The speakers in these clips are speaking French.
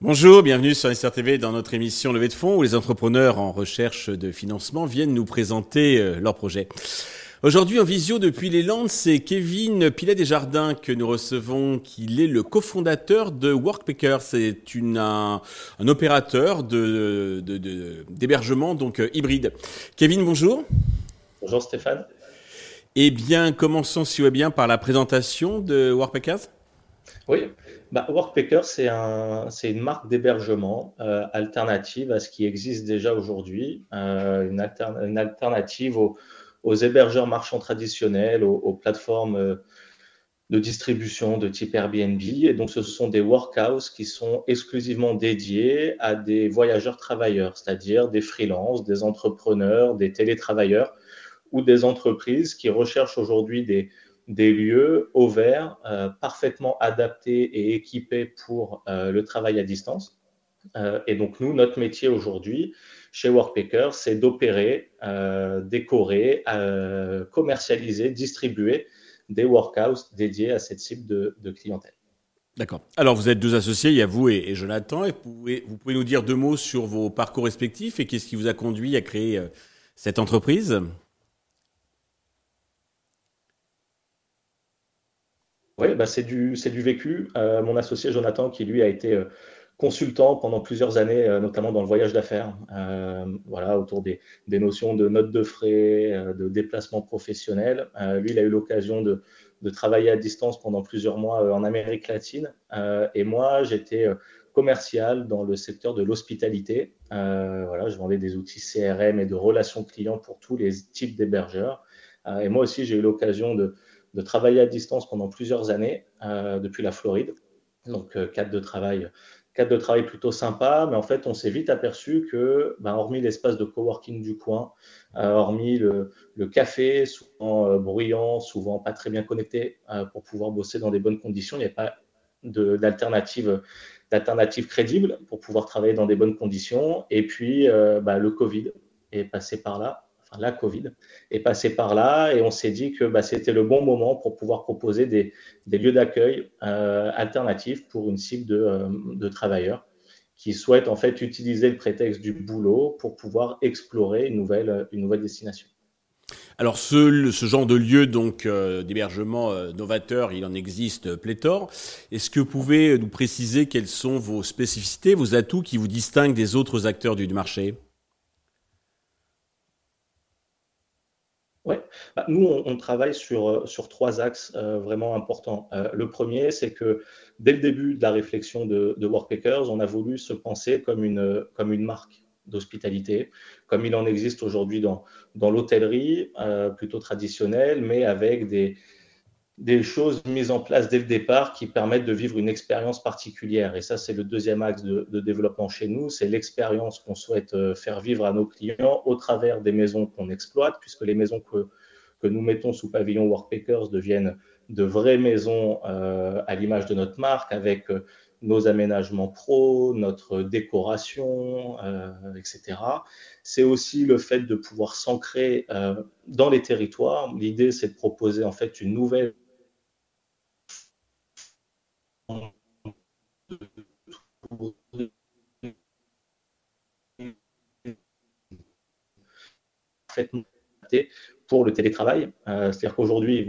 Bonjour, bienvenue sur SRTV dans notre émission Levée de fonds où les entrepreneurs en recherche de financement viennent nous présenter euh, leurs projets. Aujourd'hui en visio depuis les Landes, c'est Kevin Pilet Desjardins que nous recevons, qu'il est le cofondateur de Workpacker. C'est un, un, opérateur de, d'hébergement donc euh, hybride. Kevin, bonjour. Bonjour Stéphane. Eh bien, commençons si vous voulez bien par la présentation de Workpackers. Oui, bah, Workpacker, c'est un, une marque d'hébergement euh, alternative à ce qui existe déjà aujourd'hui, euh, une, une, alternative aux, aux, hébergeurs marchands traditionnels, aux, plateformes euh, de distribution de type Airbnb. Et donc, ce sont des workhouses qui sont exclusivement dédiés à des voyageurs travailleurs, c'est-à-dire des freelances, des entrepreneurs, des télétravailleurs ou des entreprises qui recherchent aujourd'hui des lieux ouverts, euh, parfaitement adaptés et équipés pour euh, le travail à distance. Euh, et donc nous, notre métier aujourd'hui chez Workpacker, c'est d'opérer, décorer, commercialiser, distribuer des workouts dédiés à cette cible de, clientèle. D'accord. Alors, vous êtes deux associés, il y a vous et, Jonathan. Et vous, pouvez, vous, pouvez, nous dire deux mots sur vos parcours respectifs et qu'est-ce qui vous a conduit à créer cette entreprise? Oui, bah c'est du, du vécu. Euh, mon associé Jonathan, qui lui a été euh, consultant pendant plusieurs années, euh, notamment dans le voyage d'affaires, voilà, autour des, des, notions de notes de frais, de déplacement professionnel. lui, il a eu l'occasion de, de, travailler à distance pendant plusieurs mois en Amérique latine. et moi, j'étais commercial dans le secteur de l'hospitalité. voilà, je vendais des outils CRM et de relations clients pour tous les types d'hébergeurs. et moi aussi, j'ai eu l'occasion de de travailler à distance pendant plusieurs années euh, depuis la Floride. Donc, euh, cadre de travail cadre de travail plutôt sympa, mais en fait, on s'est vite aperçu que, ben, hormis l'espace de coworking du coin, euh, hormis le, café, souvent bruyant, souvent pas très bien connecté pour pouvoir bosser dans des bonnes conditions, il n'y a pas d'alternative d'alternative crédible pour pouvoir travailler dans des bonnes conditions. Et puis, ben, le Covid est passé par là la Covid, est passée par là et on s'est dit que bah, c'était le bon moment pour pouvoir proposer des, lieux d'accueil euh, alternatifs pour une cible euh, de, travailleurs qui souhaitent en fait utiliser le prétexte du boulot pour pouvoir explorer une nouvelle, destination. Alors ce, ce genre de lieu donc euh, d'hébergement novateur, il en existe pléthore. Est-ce que vous pouvez nous préciser quelles sont vos spécificités, vos atouts qui vous distinguent des autres acteurs du marché Oui, bah, nous, on, travaille sur, euh, sur trois axes euh, vraiment importants. Euh, le premier, c'est que dès le début de la réflexion de, de on a voulu se penser comme une, comme une marque d'hospitalité, comme il en existe aujourd'hui dans, dans l'hôtellerie, plutôt traditionnelle, mais avec des, des choses mises en place dès le départ qui permettent de vivre une expérience particulière. Et ça, c'est le deuxième axe de, développement chez nous, c'est l'expérience qu'on souhaite faire vivre à nos clients au travers des maisons qu'on exploite, puisque les maisons que, que nous mettons sous pavillon Workpackers deviennent de vraies maisons euh, à l'image de notre marque, avec euh, nos aménagements pro, notre décoration, etc. C'est aussi le fait de pouvoir s'ancrer dans les territoires. L'idée, c'est de proposer en fait une nouvelle pour le télétravail. Euh, c'est-à-dire qu'aujourd'hui,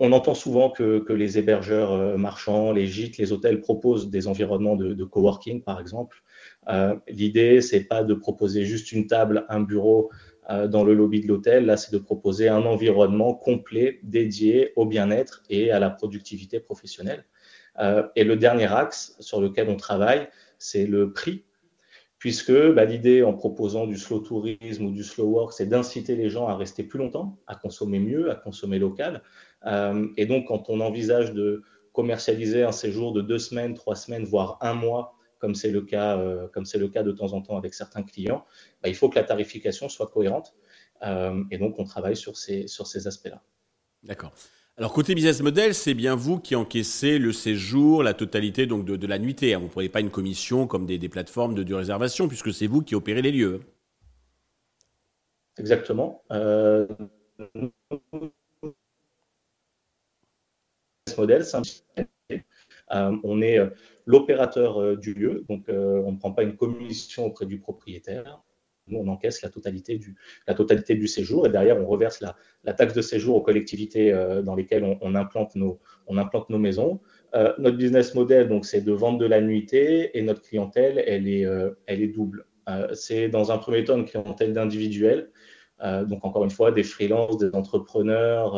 on entend souvent que, les hébergeurs euh, marchands, les gîtes, les hôtels proposent des environnements de, coworking, par exemple. Euh, l'idée, c'est pas de proposer juste une table, un bureau dans le lobby de l'hôtel. Là, c'est de proposer un environnement complet dédié au bien-être et à la productivité professionnelle. Euh, et le dernier axe sur lequel on travaille, c'est le prix, puisque bah, l'idée en proposant du slow tourisme ou du slow work, c'est d'inciter les gens à rester plus longtemps, à consommer mieux, à consommer local. Euh, et donc, quand on envisage de commercialiser un séjour de deux semaines, trois semaines, voire un mois, comme c'est le cas, euh, comme c'est le cas de temps en temps avec certains clients, bah, il faut que la tarification soit cohérente. et donc, on travaille sur ces, sur ces aspects-là. D'accord. Alors côté business model, c'est bien vous qui encaissez le séjour, la totalité donc de, la nuitée. Hein. Vous ne prenez pas une commission comme des, plateformes de, réservation puisque c'est vous qui opérez les lieux. exactement. Euh, modèle, euh, on est euh, l'opérateur euh, du lieu, donc on ne prend pas une commission auprès du propriétaire. Nous, on encaisse la totalité du, la totalité du séjour et derrière, on reverse la, taxe de séjour aux collectivités dans lesquelles on, implante, nos, on implante nos maisons. notre business model, donc, c'est de vendre de la nuitée et notre clientèle, elle est, elle est double. c'est dans un premier temps une clientèle d'individuels, donc encore une fois, des freelances, des entrepreneurs,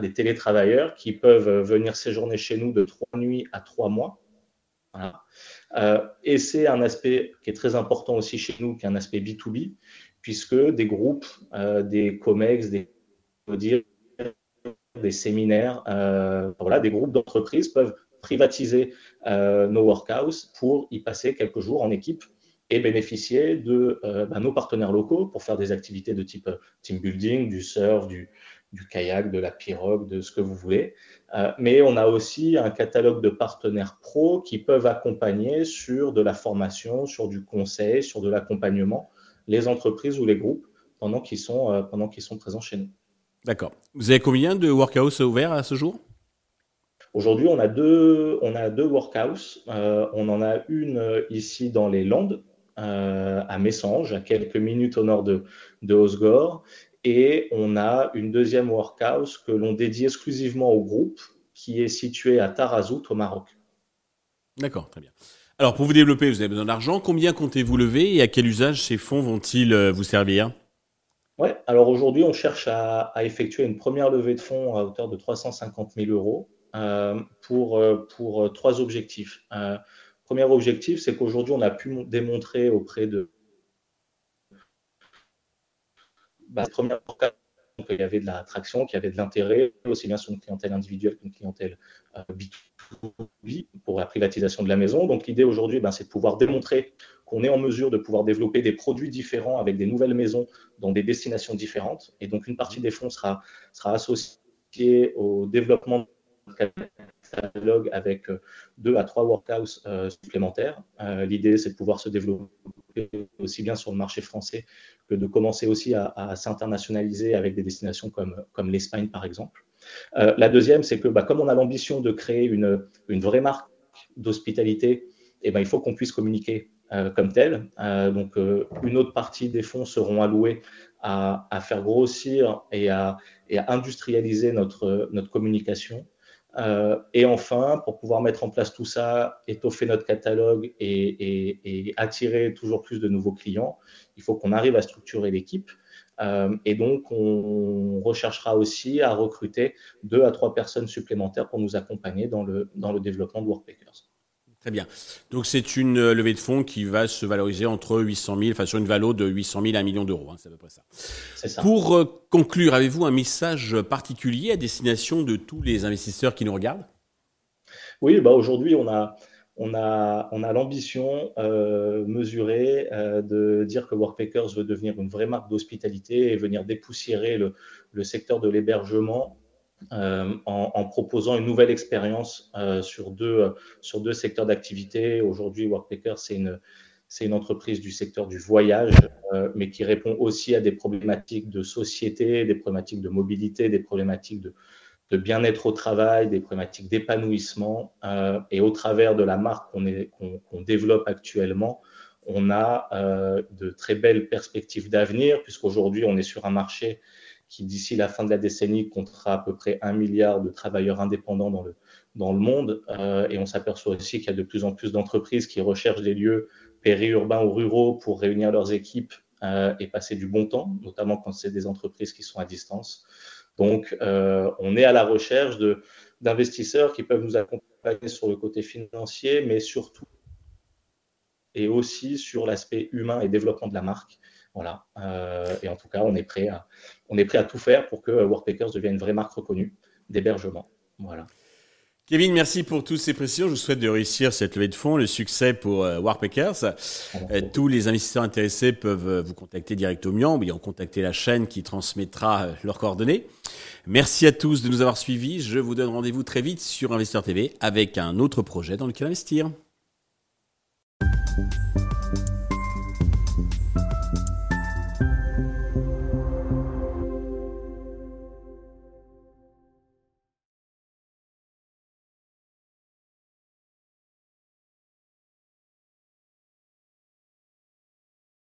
des télétravailleurs qui peuvent venir séjourner chez nous de trois nuits à trois mois. Euh, et c'est un aspect qui est très important aussi chez nous, qui est un aspect B2B, puisque des groupes, euh, des COMEX, des, des séminaires, euh, voilà, des groupes d'entreprises peuvent privatiser nos workhouses pour y passer quelques jours en équipe et bénéficier de bah, nos partenaires locaux pour faire des activités de type team building, du surf, du, du kayak, de la pirogue, de ce que vous voulez. Euh, mais on a aussi un catalogue de partenaires pros qui peuvent accompagner sur de la formation, sur du conseil, sur de l'accompagnement, les entreprises ou les groupes pendant qu'ils sont, euh, pendant qu'ils sont présents chez nous. D'accord. Vous avez combien de workhouses ouverts à ce jour? Aujourd'hui, on a deux, on a deux workhouses. Euh, on en a une ici dans les Landes, à Messanges, à quelques minutes au nord de, de Osgore, et on a une deuxième workhouse que l'on dédie exclusivement au groupe qui est situé à Tarazout au Maroc. D'accord, très bien. Alors pour vous développer, vous avez besoin d'argent. Combien comptez-vous lever et à quel usage ces fonds vont-ils euh, vous servir? Ouais, alors aujourd'hui, on cherche à, effectuer une première levée de fonds à hauteur de 350 000 euros euh, pour, euh, pour trois objectifs. premier objectif, c'est qu'aujourd'hui, on a pu démontrer auprès de bah, première qu'il y avait de l'attraction, qu'il y avait de l'intérêt, aussi bien sur une clientèle individuelle qu'une clientèle euh, B2B pour la privatisation de la maison. Donc l'idée aujourd'hui, ben, c'est de pouvoir démontrer qu'on est en mesure de pouvoir développer des produits différents avec des nouvelles maisons dans des destinations différentes. Et donc une partie des fonds sera, associée au développement catalogue avec euh, deux à trois workhouses euh, supplémentaires. Euh, l'idée, c'est de pouvoir se développer aussi bien sur le marché français que de commencer aussi à, s'internationaliser avec des destinations comme, l'Espagne, par exemple. la deuxième, c'est que bah, comme on a l'ambition de créer une, vraie marque d'hospitalité, eh ben, il faut qu'on puisse communiquer comme tel. donc, une autre partie des fonds seront alloués à, faire grossir et à, industrialiser notre communication. Euh, et enfin, pour pouvoir mettre en place tout ça, étoffer notre catalogue et, attirer toujours plus de nouveaux clients, il faut qu'on arrive à structurer l'équipe. Euh, et donc, on recherchera aussi à recruter deux à trois personnes supplémentaires pour nous accompagner dans le, dans le développement de Workpackers. Très bien. Donc c'est une euh, levée de fonds qui va se valoriser entre 800 000, enfin sur une valeur de 800 000 à 1 million d'euros. Hein, c'est à peu près ça. ça. Pour euh, conclure, avez-vous un message particulier à destination de tous les investisseurs qui nous regardent? Oui, bah aujourd'hui on a on a, on a l'ambition euh, mesurée de dire que Workpackers veut devenir une vraie marque d'hospitalité et venir dépoussiérer le, le secteur de l'hébergement euh, en, proposant une nouvelle expérience euh, sur, deux, sur deux secteurs d'activité. Aujourd'hui, Workpacker, c'est une, c'est une entreprise du secteur du voyage, euh, mais qui répond aussi à des problématiques de société, des problématiques de mobilité, des problématiques de, bien-être au travail, des problématiques d'épanouissement. Euh, et au travers de la marque qu'on, qu'on, développe actuellement, on a euh, de très belles perspectives d'avenir, puisqu'aujourd'hui, on est sur un marché qui d'ici la fin de la décennie comptera à peu près un milliard de travailleurs indépendants dans le, dans le monde. Euh, et on s'aperçoit aussi qu'il y a de plus en plus d'entreprises qui recherchent des lieux périurbains ou ruraux pour réunir leurs équipes euh, et passer du bon temps, notamment quand c'est des entreprises qui sont à distance. Donc, euh, on est à la recherche d'investisseurs qui peuvent nous accompagner sur le côté financier, mais surtout et aussi sur l'aspect humain et développement de la marque. Voilà. Euh, et en tout cas, on est, prêt à, on est prêt à tout faire pour que Workpackers devienne une vraie marque reconnue d'hébergement. Voilà. Kevin, merci pour toutes ces précisions. Je vous souhaite de réussir cette levée de fonds, le succès pour euh, Warpackers. Euh, tous les investisseurs intéressés peuvent vous contacter directement ou bien contacter la chaîne qui transmettra leurs coordonnées. Merci à tous de nous avoir suivis. Je vous donne rendez-vous très vite sur Investeur TV avec un autre projet dans lequel investir.